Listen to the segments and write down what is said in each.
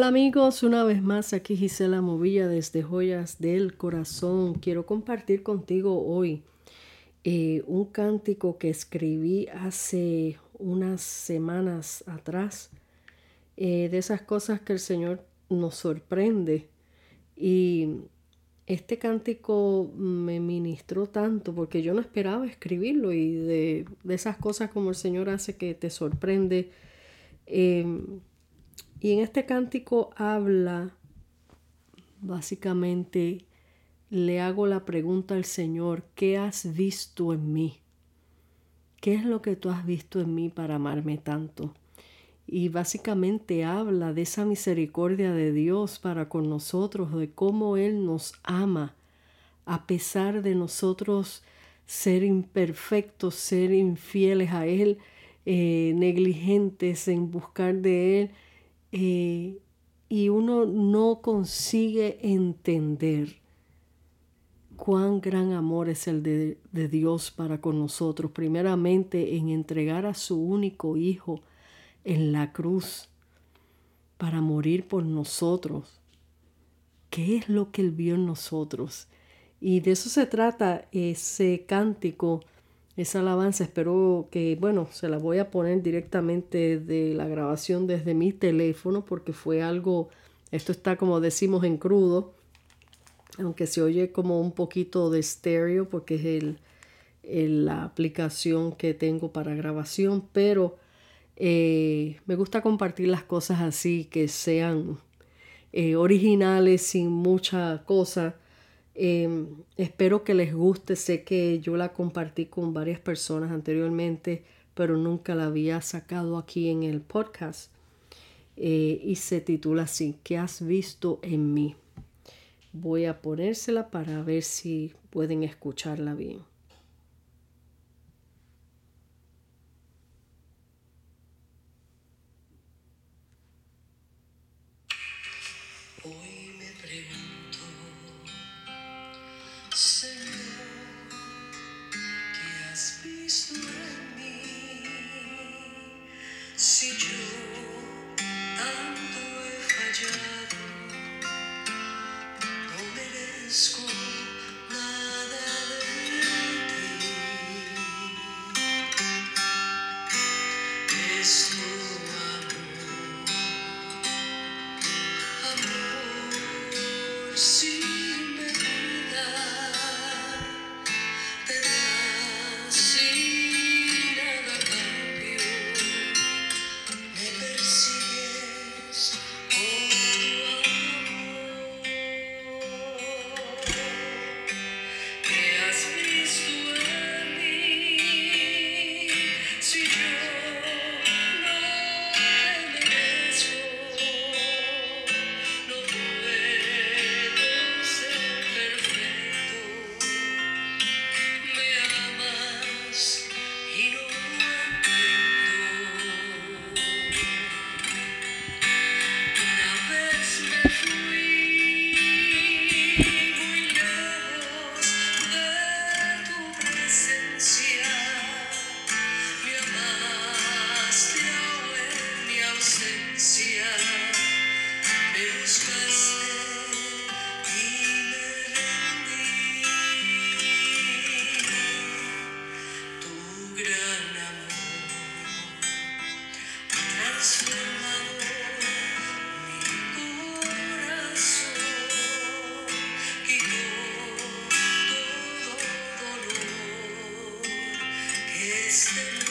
Hola amigos, una vez más aquí Gisela Movilla desde Joyas del Corazón. Quiero compartir contigo hoy eh, un cántico que escribí hace unas semanas atrás, eh, de esas cosas que el Señor nos sorprende. Y este cántico me ministró tanto porque yo no esperaba escribirlo y de, esas cosas como el Señor hace que te sorprende. Em, y en este cántico habla, básicamente, le hago la pregunta al Señor, ¿qué has visto en mí? ¿Qué es lo que tú has visto en mí para amarme tanto? Y básicamente habla de esa misericordia de Dios para con nosotros, de cómo Él nos ama, a pesar de nosotros ser imperfectos, ser infieles a Él, eh, negligentes en buscar de Él eh, y uno no consigue entender cuán gran amor es el de, de, Dios para con nosotros, primeramente en entregar a su único Hijo en la cruz para morir por nosotros. ¿Qué es lo que Él vio en nosotros? Y de eso se trata ese cántico esa alabanza. Espero que, bueno, se la voy a poner directamente de la grabación desde mi teléfono porque fue algo, esto está como decimos en crudo, aunque se oye como un poquito de estéreo porque es el, la aplicación que tengo para grabación, pero eh, me gusta compartir las cosas así que sean eh, originales sin mucha cosa Em, espero que les guste. Sé que yo la compartí con varias personas anteriormente, pero nunca la había sacado aquí en el podcast. Eh, y se titula así, ¿qué has visto en mí? Voy a ponérsela para ver si pueden escucharla bien. Nada Stay.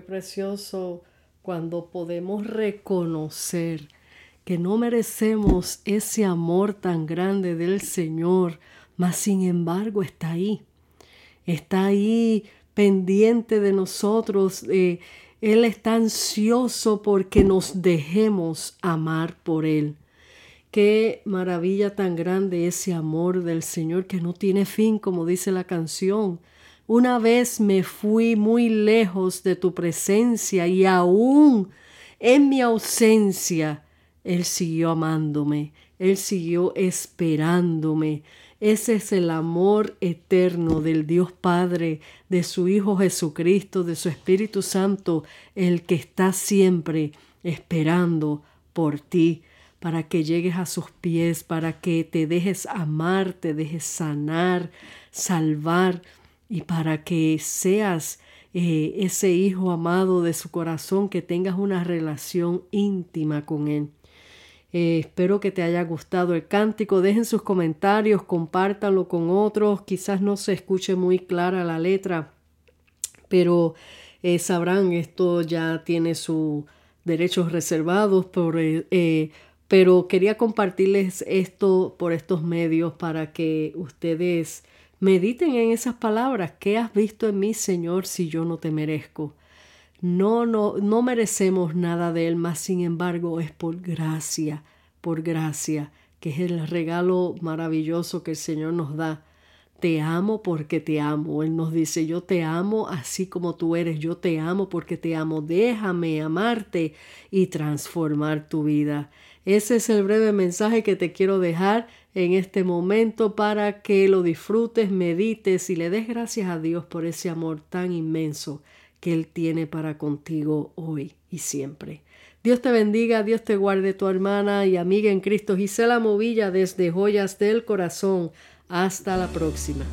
Precioso cuando podemos reconocer que no merecemos ese amor tan grande del Señor, mas sin embargo está ahí. Está ahí pendiente de nosotros. Eh, él está ansioso porque nos dejemos amar por Él. Qué maravilla tan grande ese amor del Señor que no tiene fin, como dice la canción. Una vez me fui muy lejos de tu presencia y aún en mi ausencia, Él siguió amándome, Él siguió esperándome. Ese es el amor eterno del Dios Padre, de su Hijo Jesucristo, de su Espíritu Santo, el que está siempre esperando por ti para que llegues a sus pies, para que te dejes amar, te dejes sanar, salvar y para que seas eh, ese hijo amado de su corazón, que tengas una relación íntima con Él. Eh, espero que te haya gustado el cántico. Dejen sus comentarios, compártanlo con otros. Quizás no se escuche muy clara la letra, pero eh, sabrán, esto ya tiene sus derechos reservados pero quería compartirles esto por estos medios para que ustedes mediten en esas palabras. ¿Qué has visto en mí, Señor, si yo no te merezco? No, no, no merecemos nada de Él, más sin embargo es por gracia, por gracia, que es el regalo maravilloso que el Señor nos da. Te amo porque te amo. Él nos dice, yo te amo así como tú eres, yo te amo porque te amo. Déjame amarte y transformar tu vida. Ese es el breve mensaje que te quiero dejar en este momento para que lo disfrutes, medites y le des gracias a Dios por ese amor tan inmenso que Él tiene para contigo hoy y siempre. Dios te bendiga, Dios te guarde tu hermana y amiga en Cristo Gisela Movilla desde Joyas del Corazón. Hasta la próxima.